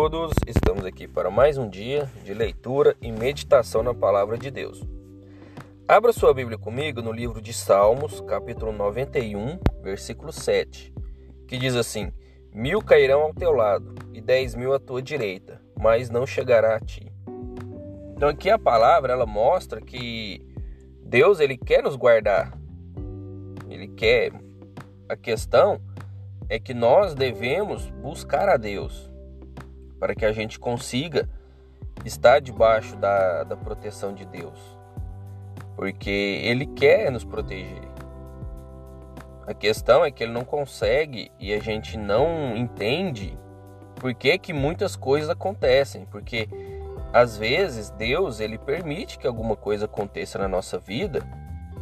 todos, estamos aqui para mais um dia de leitura e meditação na palavra de Deus. Abra sua Bíblia comigo no livro de Salmos, capítulo 91, versículo 7, que diz assim: Mil cairão ao teu lado e dez mil à tua direita, mas não chegará a ti. Então aqui a palavra ela mostra que Deus ele quer nos guardar, ele quer. A questão é que nós devemos buscar a Deus para que a gente consiga estar debaixo da, da proteção de Deus, porque Ele quer nos proteger. A questão é que Ele não consegue e a gente não entende por que, que muitas coisas acontecem, porque às vezes Deus ele permite que alguma coisa aconteça na nossa vida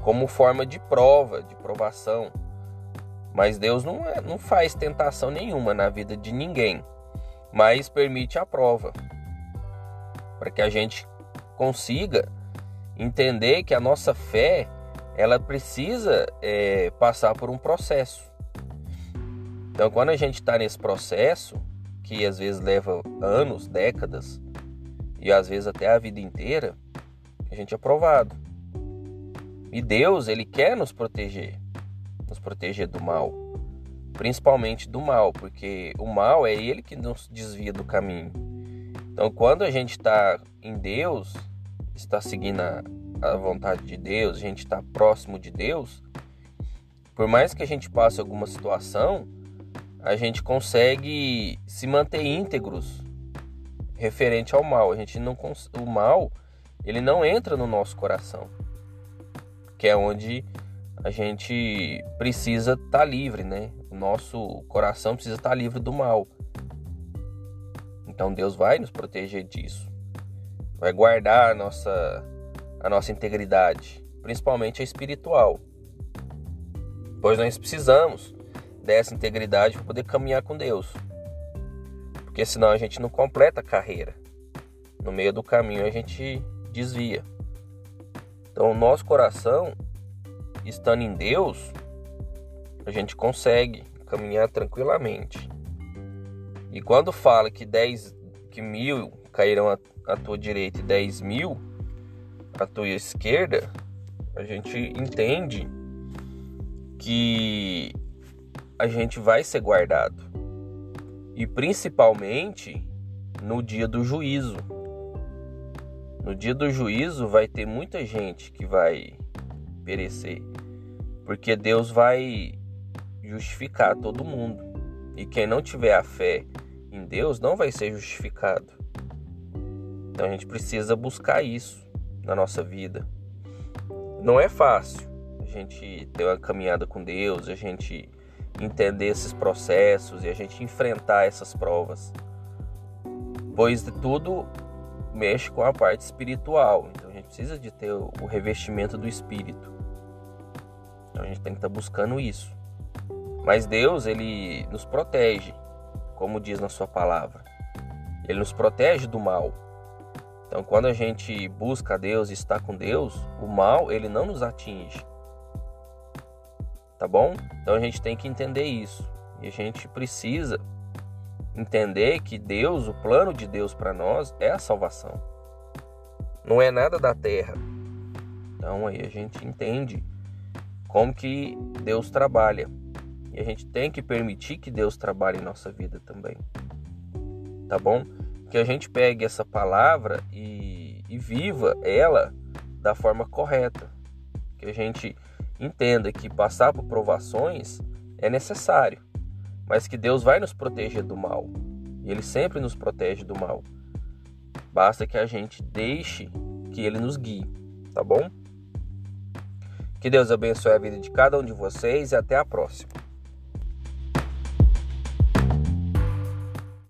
como forma de prova, de provação. Mas Deus não, é, não faz tentação nenhuma na vida de ninguém, mas permite a prova para que a gente consiga entender que a nossa fé ela precisa é, passar por um processo. Então, quando a gente está nesse processo, que às vezes leva anos, décadas e às vezes até a vida inteira, a gente é provado. E Deus, ele quer nos proteger nos proteger do mal, principalmente do mal, porque o mal é ele que nos desvia do caminho. Então, quando a gente está em Deus, está seguindo a, vontade de Deus, a gente está próximo de Deus, por mais que a gente passe alguma situação, a gente consegue se manter íntegros referente ao mal. A gente não o mal, ele não entra no nosso coração, que é onde a gente precisa estar tá livre, né? O nosso coração precisa estar tá livre do mal. Então Deus vai nos proteger disso. Vai guardar a nossa, a nossa integridade, principalmente a espiritual. Pois nós precisamos dessa integridade para poder caminhar com Deus. Porque senão a gente não completa a carreira. No meio do caminho a gente desvia. Então o nosso coração estando em Deus, a gente consegue caminhar tranquilamente. E quando fala que 10 que mil cairão à, tua direita e 10 mil à tua esquerda, a gente entende que a gente vai ser guardado. E principalmente no dia do juízo. No dia do juízo vai ter muita gente que vai perecer. Porque Deus vai justificar todo mundo. E quem não tiver a fé em Deus não vai ser justificado. Então a gente precisa buscar isso na nossa vida. Não é fácil a gente ter uma caminhada com Deus, a gente entender esses processos e a gente enfrentar essas provas. Pois tudo mexe com a parte espiritual. Então a gente precisa de ter o revestimento do espírito. Então a gente tem que estar tá buscando isso. Mas Deus, ele nos protege, como diz na sua palavra. Ele nos protege do mal. Então, quando a gente busca Deus e está com Deus, o mal ele não nos atinge. Tá bom? Então a gente tem que entender isso. E a gente precisa entender que Deus, o plano de Deus para nós é a salvação. Não é nada da terra. Então aí a gente entende como que Deus trabalha. E a gente tem que permitir que Deus trabalhe em nossa vida também. Tá bom? Que a gente pegue essa palavra e, e viva ela da forma correta. Que a gente entenda que passar por provações é necessário, mas que Deus vai nos proteger do mal. E Ele sempre nos protege do mal. Basta que a gente deixe que Ele nos guie, tá bom? Que Deus abençoe a vida de cada um de vocês e até a próxima.